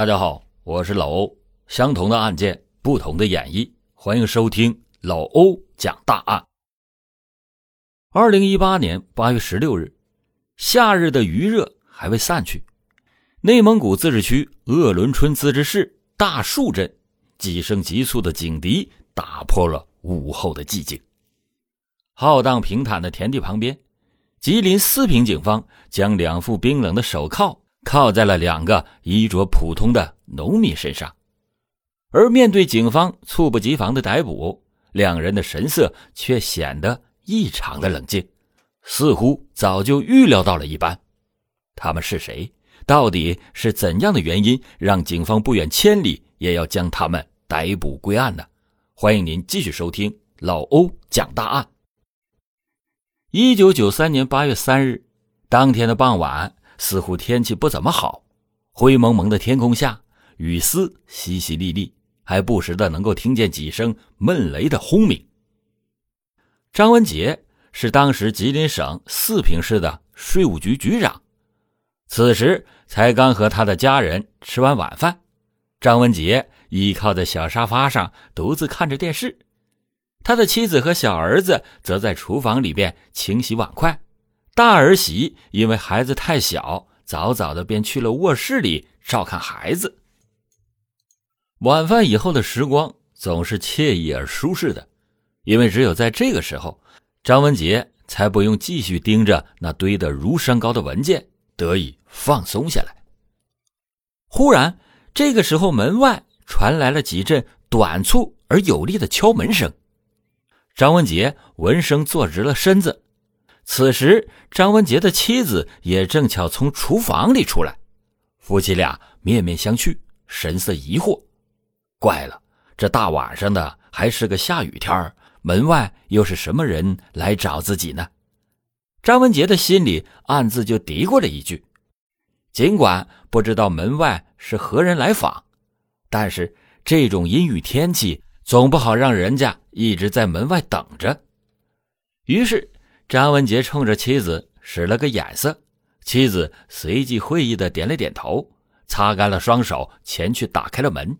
大家好，我是老欧。相同的案件，不同的演绎，欢迎收听老欧讲大案。二零一八年八月十六日，夏日的余热还未散去，内蒙古自治区鄂伦春自治市大树镇，几声急促的警笛打破了午后的寂静。浩荡平坦的田地旁边，吉林四平警方将两副冰冷的手铐。靠在了两个衣着普通的农民身上，而面对警方猝不及防的逮捕，两人的神色却显得异常的冷静，似乎早就预料到了一般。他们是谁？到底是怎样的原因让警方不远千里也要将他们逮捕归案呢？欢迎您继续收听老欧讲大案。一九九三年八月三日，当天的傍晚。似乎天气不怎么好，灰蒙蒙的天空下，雨丝淅淅沥沥，还不时的能够听见几声闷雷的轰鸣。张文杰是当时吉林省四平市的税务局局长，此时才刚和他的家人吃完晚饭。张文杰倚靠在小沙发上，独自看着电视，他的妻子和小儿子则在厨房里边清洗碗筷。大儿媳因为孩子太小，早早的便去了卧室里照看孩子。晚饭以后的时光总是惬意而舒适的，因为只有在这个时候，张文杰才不用继续盯着那堆得如山高的文件，得以放松下来。忽然，这个时候门外传来了几阵短促而有力的敲门声，张文杰闻声坐直了身子。此时，张文杰的妻子也正巧从厨房里出来，夫妻俩面面相觑，神色疑惑。怪了，这大晚上的还是个下雨天门外又是什么人来找自己呢？张文杰的心里暗自就嘀咕了一句。尽管不知道门外是何人来访，但是这种阴雨天气总不好让人家一直在门外等着。于是。张文杰冲着妻子使了个眼色，妻子随即会意的点了点头，擦干了双手，前去打开了门。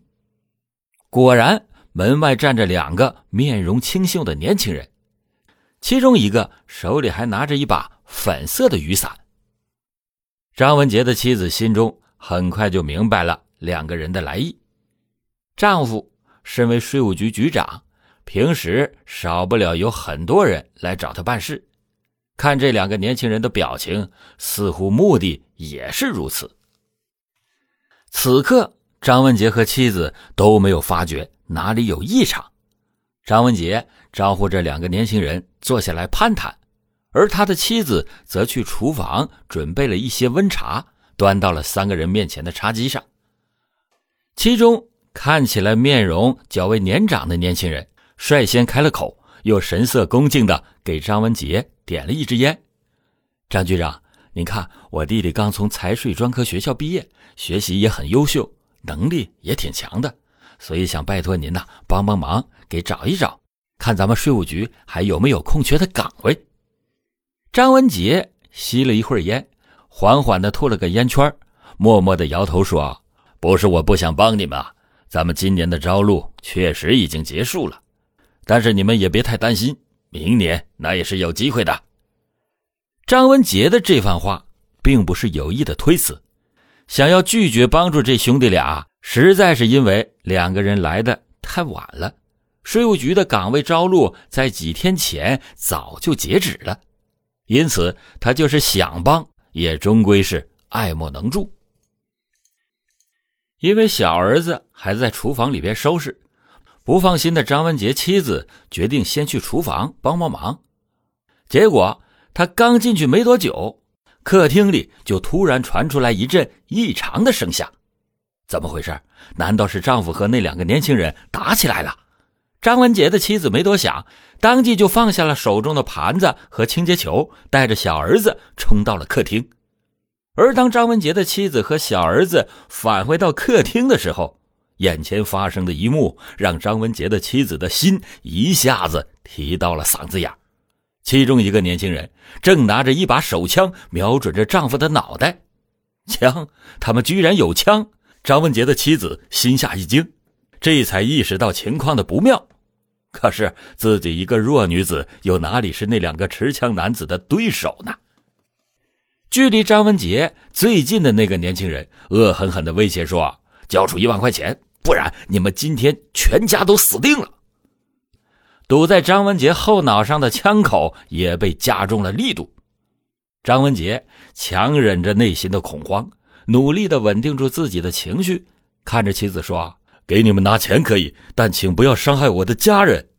果然，门外站着两个面容清秀的年轻人，其中一个手里还拿着一把粉色的雨伞。张文杰的妻子心中很快就明白了两个人的来意，丈夫身为税务局局长，平时少不了有很多人来找他办事。看这两个年轻人的表情，似乎目的也是如此。此刻，张文杰和妻子都没有发觉哪里有异常。张文杰招呼这两个年轻人坐下来攀谈，而他的妻子则去厨房准备了一些温茶，端到了三个人面前的茶几上。其中看起来面容较为年长的年轻人率先开了口，又神色恭敬的给张文杰。点了一支烟，张局长，您看我弟弟刚从财税专科学校毕业，学习也很优秀，能力也挺强的，所以想拜托您呐，帮帮忙，给找一找，看咱们税务局还有没有空缺的岗位。张文杰吸了一会儿烟，缓缓的吐了个烟圈，默默的摇头说：“不是我不想帮你们啊，咱们今年的招录确实已经结束了，但是你们也别太担心。”明年那也是有机会的。张文杰的这番话并不是有意的推辞，想要拒绝帮助这兄弟俩，实在是因为两个人来的太晚了。税务局的岗位招录在几天前早就截止了，因此他就是想帮，也终归是爱莫能助。因为小儿子还在厨房里边收拾。不放心的张文杰妻子决定先去厨房帮帮忙，结果他刚进去没多久，客厅里就突然传出来一阵异常的声响。怎么回事？难道是丈夫和那两个年轻人打起来了？张文杰的妻子没多想，当即就放下了手中的盘子和清洁球，带着小儿子冲到了客厅。而当张文杰的妻子和小儿子返回到客厅的时候，眼前发生的一幕让张文杰的妻子的心一下子提到了嗓子眼其中一个年轻人正拿着一把手枪瞄准着丈夫的脑袋，枪，他们居然有枪！张文杰的妻子心下一惊，这才意识到情况的不妙。可是自己一个弱女子，又哪里是那两个持枪男子的对手呢？距离张文杰最近的那个年轻人恶狠狠地威胁说：“交出一万块钱，不然你们今天全家都死定了。”堵在张文杰后脑上的枪口也被加重了力度。张文杰强忍着内心的恐慌，努力的稳定住自己的情绪，看着妻子说：“给你们拿钱可以，但请不要伤害我的家人。”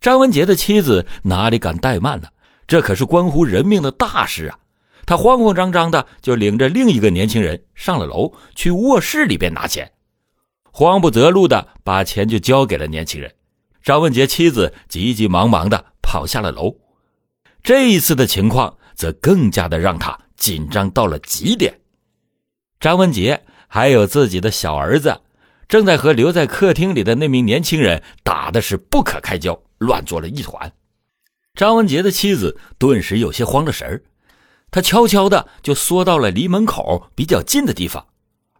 张文杰的妻子哪里敢怠慢呢？这可是关乎人命的大事啊！他慌慌张张的就领着另一个年轻人上了楼，去卧室里边拿钱，慌不择路的把钱就交给了年轻人。张文杰妻子急急忙忙的跑下了楼，这一次的情况则更加的让他紧张到了极点。张文杰还有自己的小儿子，正在和留在客厅里的那名年轻人打的是不可开交，乱作了一团。张文杰的妻子顿时有些慌了神儿，他悄悄的就缩到了离门口比较近的地方，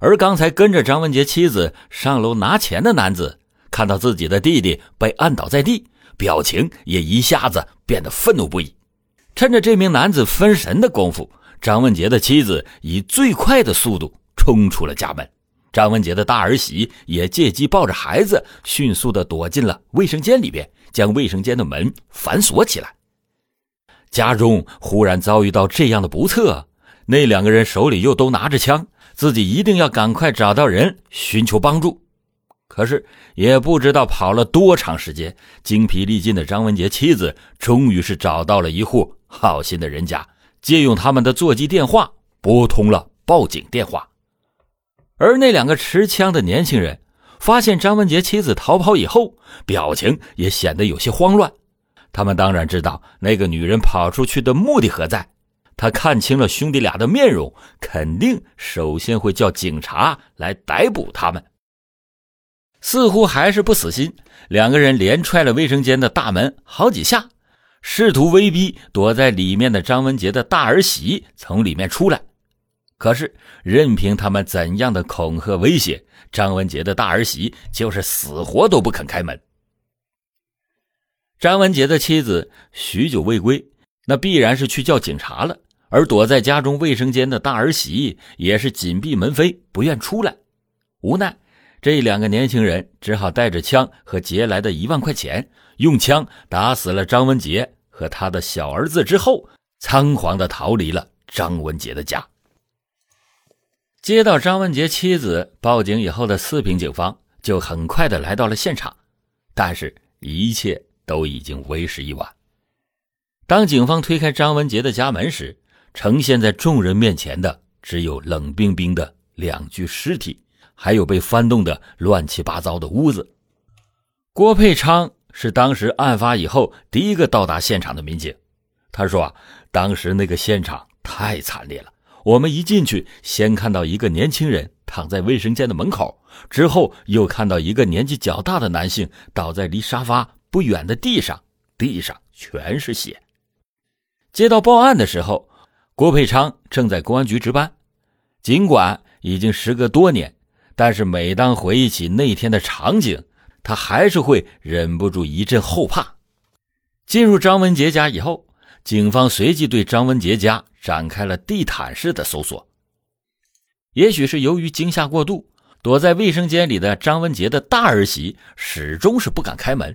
而刚才跟着张文杰妻子上楼拿钱的男子。看到自己的弟弟被按倒在地，表情也一下子变得愤怒不已。趁着这名男子分神的功夫，张文杰的妻子以最快的速度冲出了家门。张文杰的大儿媳也借机抱着孩子，迅速的躲进了卫生间里边，将卫生间的门反锁起来。家中忽然遭遇到这样的不测，那两个人手里又都拿着枪，自己一定要赶快找到人寻求帮助。可是也不知道跑了多长时间，精疲力尽的张文杰妻子终于是找到了一户好心的人家，借用他们的座机电话拨通了报警电话。而那两个持枪的年轻人发现张文杰妻子逃跑以后，表情也显得有些慌乱。他们当然知道那个女人跑出去的目的何在，他看清了兄弟俩的面容，肯定首先会叫警察来逮捕他们。似乎还是不死心，两个人连踹了卫生间的大门好几下，试图威逼躲在里面的张文杰的大儿媳从里面出来。可是，任凭他们怎样的恐吓威胁，张文杰的大儿媳就是死活都不肯开门。张文杰的妻子许久未归，那必然是去叫警察了。而躲在家中卫生间的大儿媳也是紧闭门扉，不愿出来，无奈。这两个年轻人只好带着枪和劫来的一万块钱，用枪打死了张文杰和他的小儿子之后，仓皇的逃离了张文杰的家。接到张文杰妻子报警以后的四平警方就很快的来到了现场，但是，一切都已经为时已晚。当警方推开张文杰的家门时，呈现在众人面前的只有冷冰冰的两具尸体。还有被翻动的乱七八糟的屋子。郭佩昌是当时案发以后第一个到达现场的民警。他说：“啊，当时那个现场太惨烈了。我们一进去，先看到一个年轻人躺在卫生间的门口，之后又看到一个年纪较大的男性倒在离沙发不远的地上，地上全是血。”接到报案的时候，郭佩昌正在公安局值班。尽管已经时隔多年。但是每当回忆起那天的场景，他还是会忍不住一阵后怕。进入张文杰家以后，警方随即对张文杰家展开了地毯式的搜索。也许是由于惊吓过度，躲在卫生间里的张文杰的大儿媳始终是不敢开门。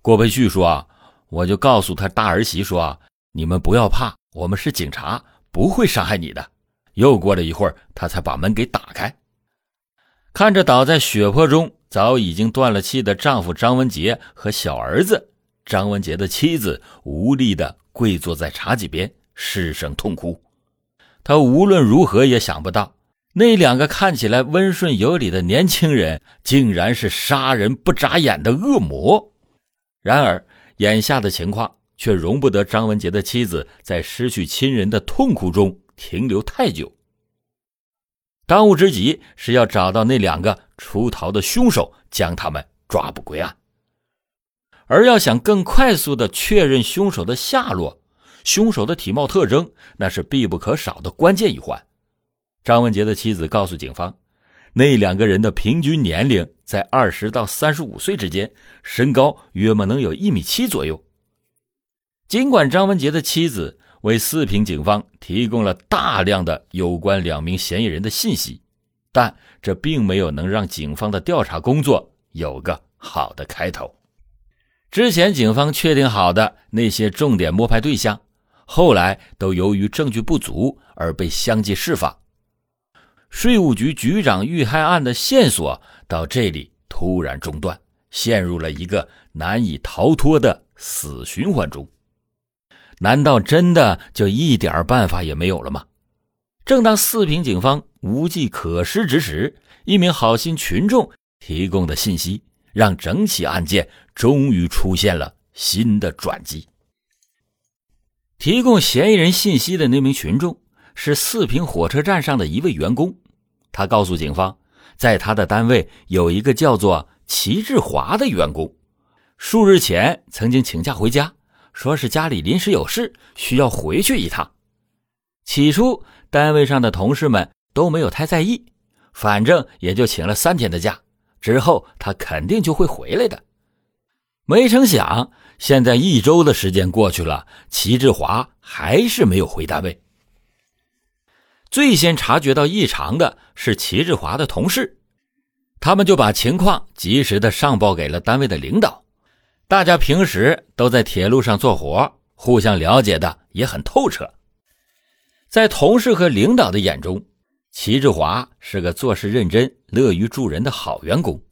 郭培旭说：“啊，我就告诉他大儿媳说，你们不要怕，我们是警察，不会伤害你的。”又过了一会儿，他才把门给打开。看着倒在血泊中、早已经断了气的丈夫张文杰和小儿子，张文杰的妻子无力的跪坐在茶几边，失声痛哭。她无论如何也想不到，那两个看起来温顺有礼的年轻人，竟然是杀人不眨眼的恶魔。然而，眼下的情况却容不得张文杰的妻子在失去亲人的痛苦中停留太久。当务之急是要找到那两个出逃的凶手，将他们抓捕归案。而要想更快速的确认凶手的下落，凶手的体貌特征那是必不可少的关键一环。张文杰的妻子告诉警方，那两个人的平均年龄在二十到三十五岁之间，身高约莫能有一米七左右。尽管张文杰的妻子为四平警方提供了大量的有关两名嫌疑人的信息，但这并没有能让警方的调查工作有个好的开头。之前警方确定好的那些重点摸排对象，后来都由于证据不足而被相继释放。税务局局长遇害案的线索到这里突然中断，陷入了一个难以逃脱的死循环中。难道真的就一点办法也没有了吗？正当四平警方无计可施之时，一名好心群众提供的信息，让整起案件终于出现了新的转机。提供嫌疑人信息的那名群众是四平火车站上的一位员工。他告诉警方，在他的单位有一个叫做齐志华的员工，数日前曾经请假回家，说是家里临时有事需要回去一趟。起初，单位上的同事们都没有太在意，反正也就请了三天的假，之后他肯定就会回来的。没成想，现在一周的时间过去了，齐志华还是没有回单位。最先察觉到异常的是齐志华的同事，他们就把情况及时的上报给了单位的领导。大家平时都在铁路上做活，互相了解的也很透彻。在同事和领导的眼中，齐志华是个做事认真、乐于助人的好员工。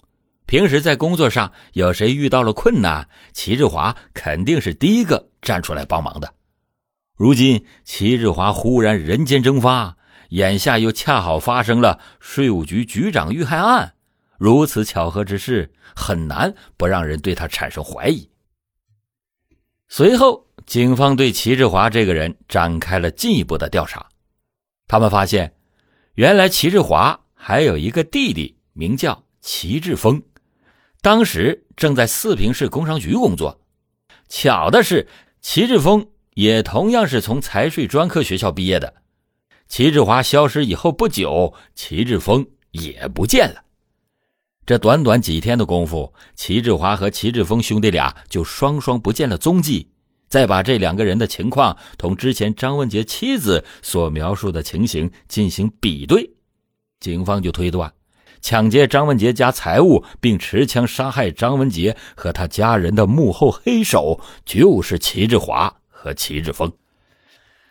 平时在工作上有谁遇到了困难，齐志华肯定是第一个站出来帮忙的。如今，齐志华忽然人间蒸发。眼下又恰好发生了税务局局长遇害案，如此巧合之事，很难不让人对他产生怀疑。随后，警方对齐志华这个人展开了进一步的调查。他们发现，原来齐志华还有一个弟弟，名叫齐志峰，当时正在四平市工商局工作。巧的是，齐志峰也同样是从财税专科学校毕业的。齐志华消失以后不久，齐志峰也不见了。这短短几天的功夫，齐志华和齐志峰兄弟俩就双双不见了踪迹。再把这两个人的情况同之前张文杰妻子所描述的情形进行比对，警方就推断，抢劫张文杰家财物并持枪杀害张文杰和他家人的幕后黑手就是齐志华和齐志峰。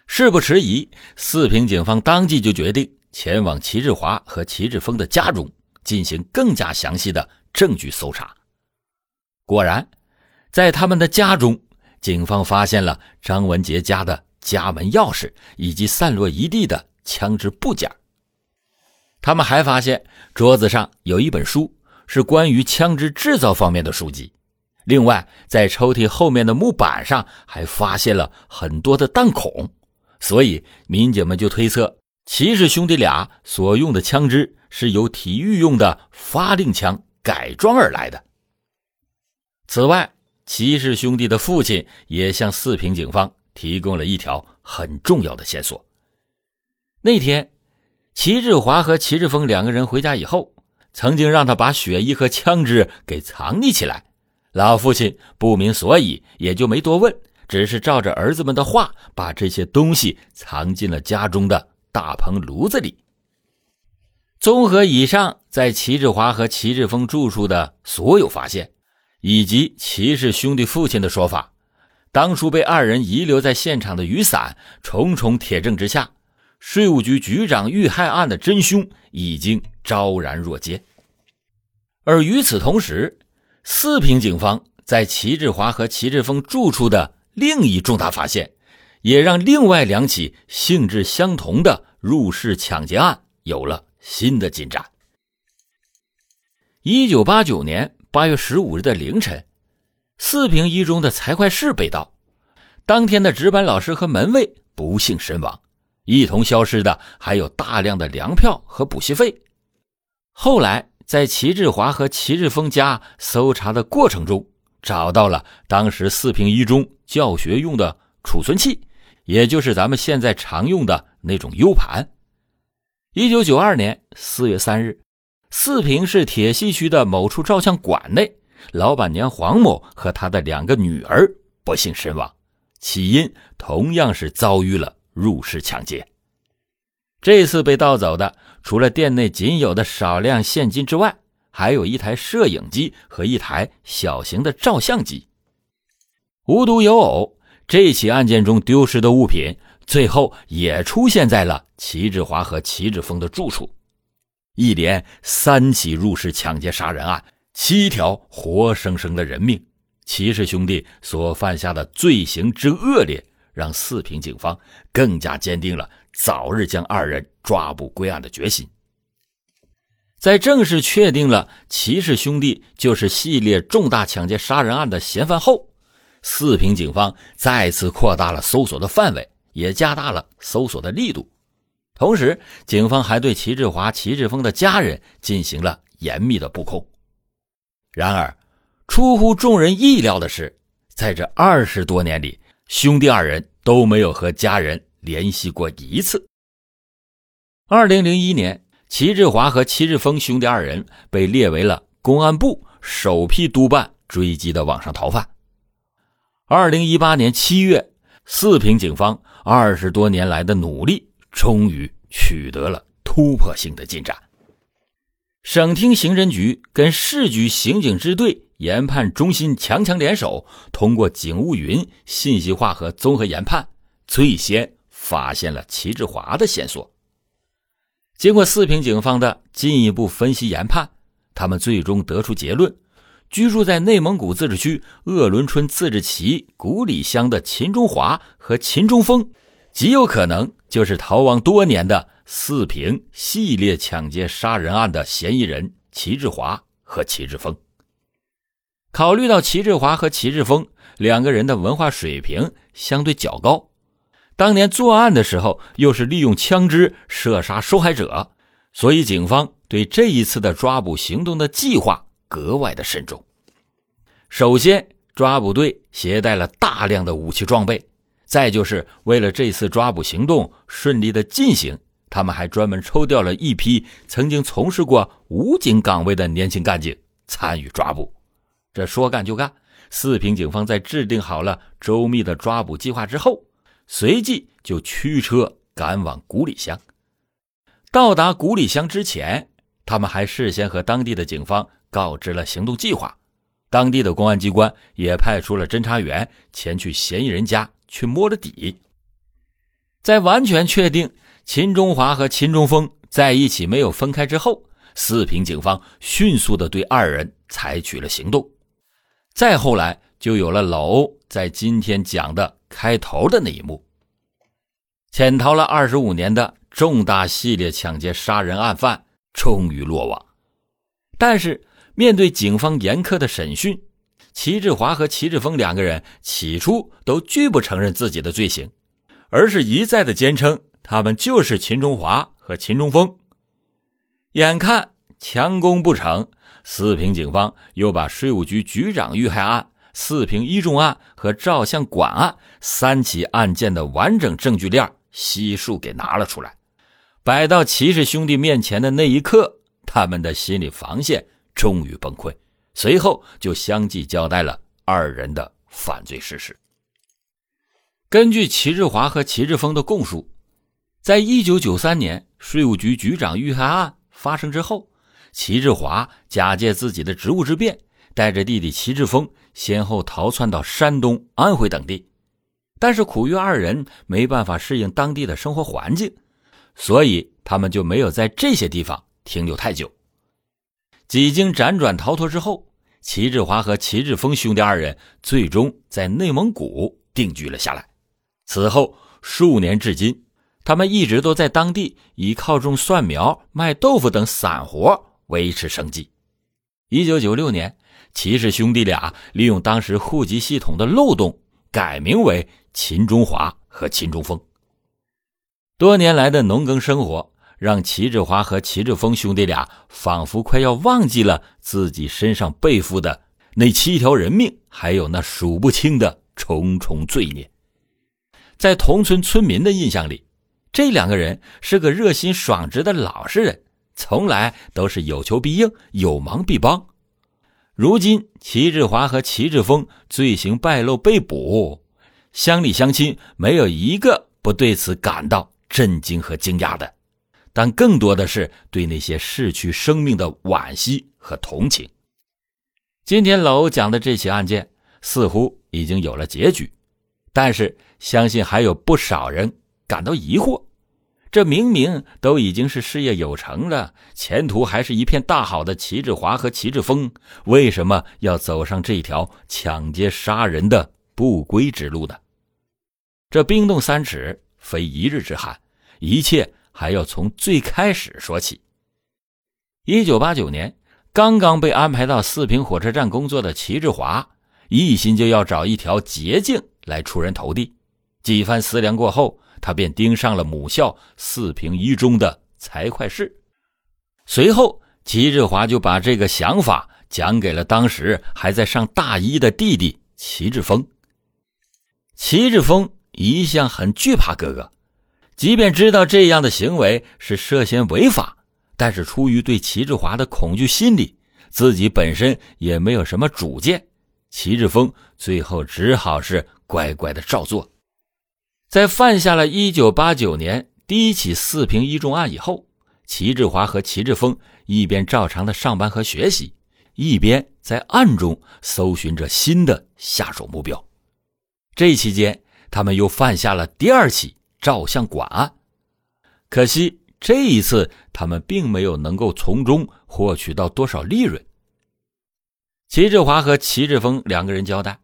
事不迟疑，四平警方当即就决定前往齐志华和齐志峰的家中进行更加详细的证据搜查。果然，在他们的家中，警方发现了张文杰家的家门钥匙以及散落一地的枪支部件。他们还发现桌子上有一本书，是关于枪支制造方面的书籍。另外，在抽屉后面的木板上还发现了很多的弹孔。所以，民警们就推测，齐氏兄弟俩所用的枪支是由体育用的发令枪改装而来的。此外，齐氏兄弟的父亲也向四平警方提供了一条很重要的线索。那天，齐志华和齐志峰两个人回家以后，曾经让他把血衣和枪支给藏匿起来。老父亲不明所以，也就没多问。只是照着儿子们的话，把这些东西藏进了家中的大棚炉子里。综合以上在齐志华和齐志峰住处的所有发现，以及齐氏兄弟父亲的说法，当初被二人遗留在现场的雨伞，重重铁证之下，税务局局长遇害案的真凶已经昭然若揭。而与此同时，四平警方在齐志华和齐志峰住处的。另一重大发现，也让另外两起性质相同的入室抢劫案有了新的进展。一九八九年八月十五日的凌晨，四平一中的财会室被盗，当天的值班老师和门卫不幸身亡，一同消失的还有大量的粮票和补习费。后来，在齐志华和齐志峰家搜查的过程中，找到了当时四平一中。教学用的储存器，也就是咱们现在常用的那种 U 盘。一九九二年四月三日，四平市铁西区的某处照相馆内，老板娘黄某和她的两个女儿不幸身亡，起因同样是遭遇了入室抢劫。这次被盗走的，除了店内仅有的少量现金之外，还有一台摄影机和一台小型的照相机。无独有偶，这起案件中丢失的物品，最后也出现在了齐志华和齐志峰的住处。一连三起入室抢劫杀人案，七条活生生的人命，齐氏兄弟所犯下的罪行之恶劣，让四平警方更加坚定了早日将二人抓捕归案的决心。在正式确定了齐氏兄弟就是系列重大抢劫杀人案的嫌犯后，四平警方再次扩大了搜索的范围，也加大了搜索的力度。同时，警方还对齐志华、齐志峰的家人进行了严密的布控。然而，出乎众人意料的是，在这二十多年里，兄弟二人都没有和家人联系过一次。二零零一年。齐志华和齐志峰兄弟二人被列为了公安部首批督办追击的网上逃犯。二零一八年七月，四平警方二十多年来的努力终于取得了突破性的进展。省厅刑侦局跟市局刑警支队研判中心强强联手，通过警务云信息化和综合研判，最先发现了齐志华的线索。经过四平警方的进一步分析研判，他们最终得出结论：居住在内蒙古自治区鄂伦春自治旗古里乡的秦中华和秦中峰，极有可能就是逃亡多年的四平系列抢劫杀人案的嫌疑人齐志华和齐志峰。考虑到齐志华和齐志峰两个人的文化水平相对较高。当年作案的时候，又是利用枪支射杀受害者，所以警方对这一次的抓捕行动的计划格外的慎重。首先，抓捕队携带了大量的武器装备；再就是为了这次抓捕行动顺利的进行，他们还专门抽调了一批曾经从事过武警岗位的年轻干警参与抓捕。这说干就干，四平警方在制定好了周密的抓捕计划之后。随即就驱车赶往古里乡。到达古里乡之前，他们还事先和当地的警方告知了行动计划。当地的公安机关也派出了侦查员前去嫌疑人家去摸了底。在完全确定秦中华和秦中峰在一起没有分开之后，四平警方迅速的对二人采取了行动。再后来，就有了老欧在今天讲的。开头的那一幕，潜逃了二十五年的重大系列抢劫杀人案犯终于落网。但是，面对警方严苛的审讯，齐志华和齐志峰两个人起初都拒不承认自己的罪行，而是一再的坚称他们就是秦中华和秦中峰。眼看强攻不成，四平警方又把税务局局长遇害案。四平一中案和照相馆案三起案件的完整证据链悉数给拿了出来，摆到齐氏兄弟面前的那一刻，他们的心理防线终于崩溃，随后就相继交代了二人的犯罪事实。根据齐志华和齐志峰的供述，在一九九三年税务局局长遇害案发生之后，齐志华假借自己的职务之便。带着弟弟齐志峰先后逃窜到山东、安徽等地，但是苦于二人没办法适应当地的生活环境，所以他们就没有在这些地方停留太久。几经辗转逃脱之后，齐志华和齐志峰兄弟二人最终在内蒙古定居了下来。此后数年至今，他们一直都在当地以靠种蒜苗、卖豆腐等散活维持生计。一九九六年。齐氏兄弟俩利用当时户籍系统的漏洞，改名为秦中华和秦中峰。多年来的农耕生活，让齐志华和齐志峰兄弟俩仿佛快要忘记了自己身上背负的那七条人命，还有那数不清的重重罪孽。在同村村民的印象里，这两个人是个热心爽直的老实人，从来都是有求必应，有忙必帮。如今齐志华和齐志峰罪行败露被捕，乡里乡亲没有一个不对此感到震惊和惊讶的，但更多的是对那些逝去生命的惋惜和同情。今天老欧讲的这起案件似乎已经有了结局，但是相信还有不少人感到疑惑。这明明都已经是事业有成了，前途还是一片大好的齐志华和齐志峰，为什么要走上这条抢劫杀人的不归之路呢？这冰冻三尺非一日之寒，一切还要从最开始说起。一九八九年，刚刚被安排到四平火车站工作的齐志华，一心就要找一条捷径来出人头地。几番思量过后。他便盯上了母校四平一中的财会室，随后齐志华就把这个想法讲给了当时还在上大一的弟弟齐志峰。齐志峰一向很惧怕哥哥，即便知道这样的行为是涉嫌违法，但是出于对齐志华的恐惧心理，自己本身也没有什么主见，齐志峰最后只好是乖乖的照做。在犯下了一九八九年第一起四平一中案以后，齐志华和齐志峰一边照常的上班和学习，一边在暗中搜寻着新的下手目标。这期间，他们又犯下了第二起照相馆案，可惜这一次他们并没有能够从中获取到多少利润。齐志华和齐志峰两个人交代，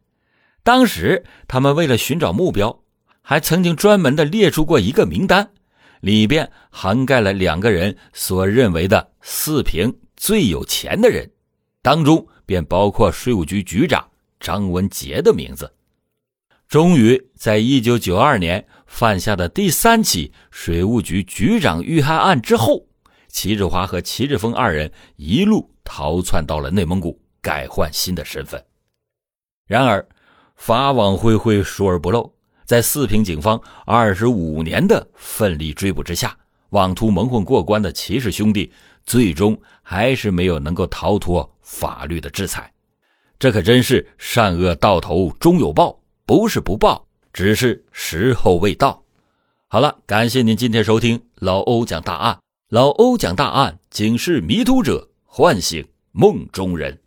当时他们为了寻找目标。还曾经专门的列出过一个名单，里边涵盖了两个人所认为的四平最有钱的人，当中便包括税务局局长张文杰的名字。终于在一九九二年犯下的第三起水务局局长遇害案之后，齐志华和齐志峰二人一路逃窜到了内蒙古，改换新的身份。然而，法网恢恢，疏而不漏。在四平警方二十五年的奋力追捕之下，妄图蒙混过关的齐氏兄弟，最终还是没有能够逃脱法律的制裁。这可真是善恶到头终有报，不是不报，只是时候未到。好了，感谢您今天收听老欧讲大案。老欧讲大案，警示迷途者，唤醒梦中人。